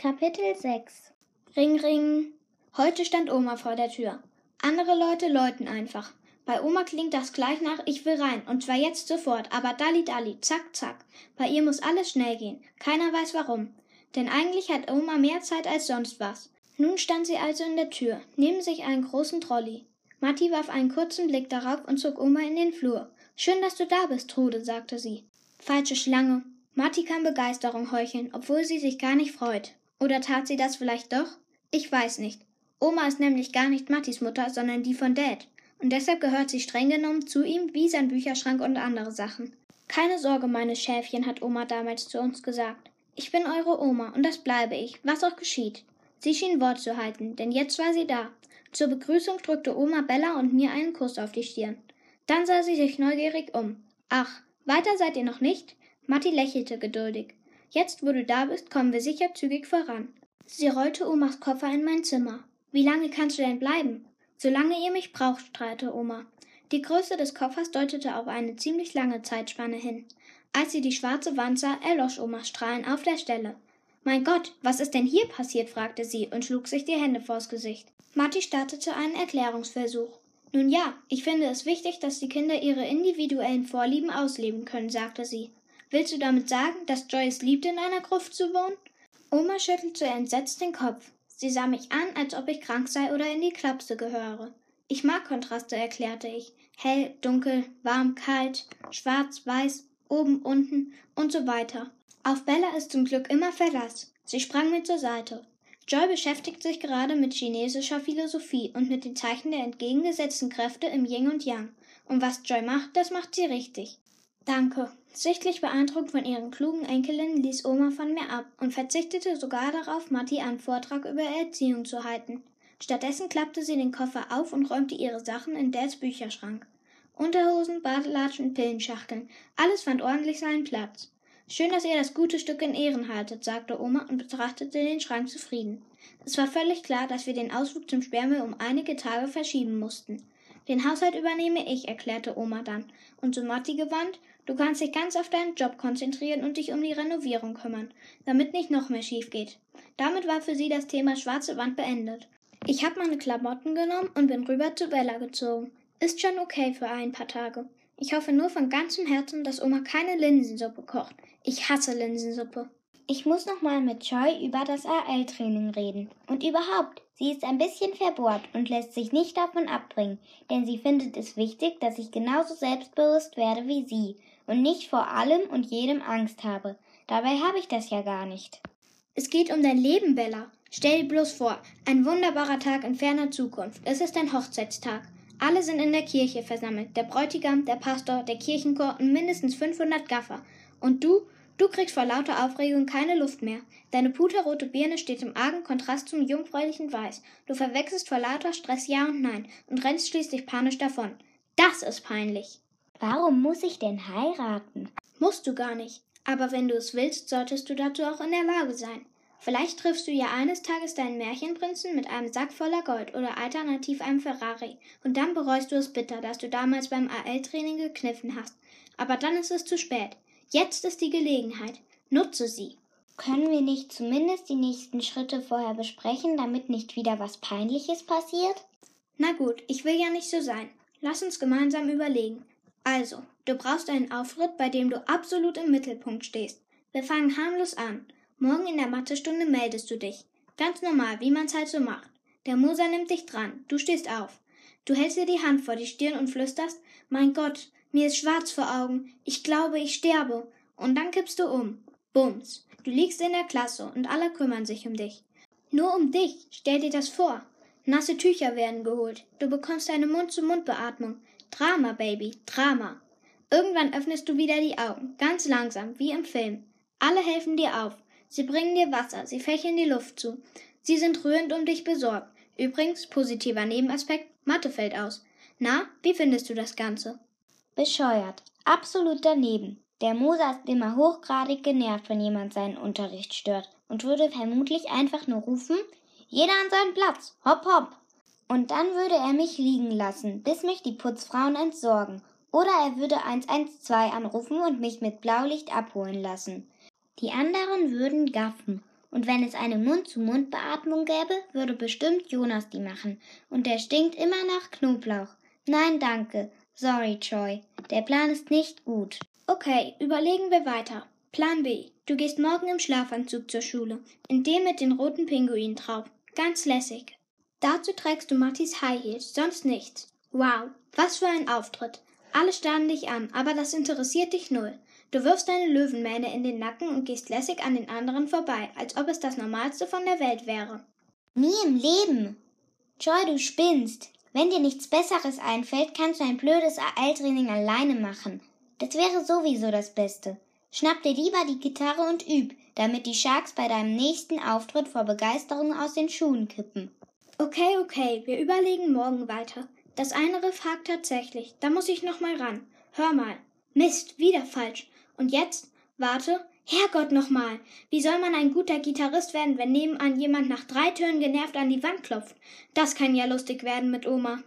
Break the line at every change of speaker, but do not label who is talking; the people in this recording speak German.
Kapitel 6
Ring, ring. Heute stand Oma vor der Tür. Andere Leute läuten einfach. Bei Oma klingt das gleich nach Ich will rein, und zwar jetzt sofort, aber dalli dalli, zack, zack. Bei ihr muss alles schnell gehen. Keiner weiß warum. Denn eigentlich hat Oma mehr Zeit als sonst was. Nun stand sie also in der Tür, neben sich einen großen Trolley. Matti warf einen kurzen Blick darauf und zog Oma in den Flur. Schön, dass du da bist, Trude, sagte sie. Falsche Schlange. Matti kann Begeisterung heucheln, obwohl sie sich gar nicht freut. Oder tat sie das vielleicht doch? Ich weiß nicht. Oma ist nämlich gar nicht Mattis Mutter, sondern die von Dad. Und deshalb gehört sie streng genommen zu ihm wie sein Bücherschrank und andere Sachen. Keine Sorge, meine Schäfchen, hat Oma damals zu uns gesagt. Ich bin eure Oma und das bleibe ich, was auch geschieht. Sie schien Wort zu halten, denn jetzt war sie da. Zur Begrüßung drückte Oma Bella und mir einen Kuss auf die Stirn. Dann sah sie sich neugierig um. Ach, weiter seid ihr noch nicht? Matti lächelte geduldig. Jetzt, wo du da bist, kommen wir sicher zügig voran. Sie rollte Omas Koffer in mein Zimmer. Wie lange kannst du denn bleiben? Solange ihr mich braucht, strahlte Oma. Die Größe des Koffers deutete auf eine ziemlich lange Zeitspanne hin. Als sie die schwarze Wand sah, erlosch Omas Strahlen auf der Stelle. Mein Gott, was ist denn hier passiert? fragte sie und schlug sich die Hände vors Gesicht. Matti startete einen Erklärungsversuch. Nun ja, ich finde es wichtig, dass die Kinder ihre individuellen Vorlieben ausleben können, sagte sie. Willst du damit sagen, dass Joyce liebt, in einer Gruft zu wohnen? Oma schüttelte entsetzt den Kopf. Sie sah mich an, als ob ich krank sei oder in die Klapse gehöre. Ich mag Kontraste, erklärte ich. Hell, dunkel, warm, kalt, schwarz, weiß, oben, unten und so weiter. Auf Bella ist zum Glück immer Verlass. Sie sprang mir zur Seite. Joy beschäftigt sich gerade mit chinesischer Philosophie und mit den Zeichen der entgegengesetzten Kräfte im Yin und Yang. Und was Joy macht, das macht sie richtig. Danke. Sichtlich beeindruckt von ihren klugen Enkelinnen ließ Oma von mir ab und verzichtete sogar darauf, Matti einen Vortrag über Erziehung zu halten. Stattdessen klappte sie den Koffer auf und räumte ihre Sachen in Dads Bücherschrank. Unterhosen, Badelatschen, Pillenschachteln, alles fand ordentlich seinen Platz. Schön, dass ihr das gute Stück in Ehren haltet, sagte Oma und betrachtete den Schrank zufrieden. Es war völlig klar, dass wir den Ausflug zum Sperrmüll um einige Tage verschieben mussten. Den Haushalt übernehme ich, erklärte Oma dann. Und zu Matti gewandt, du kannst dich ganz auf deinen Job konzentrieren und dich um die Renovierung kümmern, damit nicht noch mehr schief geht. Damit war für sie das Thema schwarze Wand beendet. Ich habe meine Klamotten genommen und bin rüber zu Bella gezogen. Ist schon okay für ein paar Tage. Ich hoffe nur von ganzem Herzen, dass Oma keine Linsensuppe kocht. Ich hasse Linsensuppe.
Ich muss noch mal mit Joy über das AL-Training reden. Und überhaupt, sie ist ein bisschen verbohrt und lässt sich nicht davon abbringen, denn sie findet es wichtig, dass ich genauso selbstbewusst werde wie sie und nicht vor allem und jedem Angst habe. Dabei habe ich das ja gar nicht.
Es geht um dein Leben, Bella. Stell dir bloß vor, ein wunderbarer Tag in ferner Zukunft. Es ist ein Hochzeitstag. Alle sind in der Kirche versammelt. Der Bräutigam, der Pastor, der Kirchenchor und mindestens 500 Gaffer. Und du, Du kriegst vor lauter Aufregung keine Luft mehr. Deine puterrote Birne steht im argen Kontrast zum jungfräulichen Weiß. Du verwechselst vor lauter Stress Ja und Nein und rennst schließlich panisch davon. Das ist peinlich.
Warum muss ich denn heiraten?
Musst du gar nicht. Aber wenn du es willst, solltest du dazu auch in der Lage sein. Vielleicht triffst du ja eines Tages deinen Märchenprinzen mit einem Sack voller Gold oder alternativ einem Ferrari. Und dann bereust du es bitter, dass du damals beim AL-Training gekniffen hast. Aber dann ist es zu spät. Jetzt ist die Gelegenheit. Nutze sie.
Können wir nicht zumindest die nächsten Schritte vorher besprechen, damit nicht wieder was Peinliches passiert?
Na gut, ich will ja nicht so sein. Lass uns gemeinsam überlegen. Also, du brauchst einen Auftritt, bei dem du absolut im Mittelpunkt stehst. Wir fangen harmlos an. Morgen in der Mathestunde meldest du dich. Ganz normal, wie man's halt so macht. Der Moser nimmt dich dran. Du stehst auf. Du hältst dir die Hand vor die Stirn und flüsterst, mein Gott, mir ist schwarz vor Augen. Ich glaube, ich sterbe. Und dann kippst du um. Bums. Du liegst in der Klasse und alle kümmern sich um dich. Nur um dich. Stell dir das vor. Nasse Tücher werden geholt. Du bekommst eine Mund-zu-Mund-Beatmung. Drama, Baby. Drama. Irgendwann öffnest du wieder die Augen. Ganz langsam, wie im Film. Alle helfen dir auf. Sie bringen dir Wasser. Sie fächeln die Luft zu. Sie sind rührend um dich besorgt. Übrigens, positiver Nebenaspekt, Mathe fällt aus. Na, wie findest du das Ganze?
Bescheuert. Absolut daneben. Der Moser ist immer hochgradig genervt, wenn jemand seinen Unterricht stört und würde vermutlich einfach nur rufen, jeder an seinen Platz, hopp hopp. Und dann würde er mich liegen lassen, bis mich die Putzfrauen entsorgen. Oder er würde 112 anrufen und mich mit Blaulicht abholen lassen. Die anderen würden gaffen. Und wenn es eine Mund-zu-Mund-Beatmung gäbe, würde bestimmt Jonas die machen. Und der stinkt immer nach Knoblauch. Nein, danke. Sorry, Troy. Der Plan ist nicht gut.
Okay, überlegen wir weiter. Plan B. Du gehst morgen im Schlafanzug zur Schule. In dem mit den roten Pinguinen drauf. Ganz lässig. Dazu trägst du Mattis High Heels, sonst nichts. Wow, was für ein Auftritt. Alle starren dich an, aber das interessiert dich null. Du wirfst deine Löwenmähne in den Nacken und gehst lässig an den anderen vorbei, als ob es das Normalste von der Welt wäre.
Nie im Leben. Joy, du spinnst. Wenn dir nichts Besseres einfällt, kannst du ein blödes AL-Training alleine machen. Das wäre sowieso das Beste. Schnapp dir lieber die Gitarre und üb, damit die Sharks bei deinem nächsten Auftritt vor Begeisterung aus den Schuhen kippen.
Okay, okay, wir überlegen morgen weiter. Das eine Riff hakt tatsächlich. Da muss ich noch mal ran. Hör mal. Mist, wieder falsch. Und jetzt? Warte. Herrgott nochmal. Wie soll man ein guter Gitarrist werden, wenn nebenan jemand nach drei Tönen genervt an die Wand klopft? Das kann ja lustig werden mit Oma.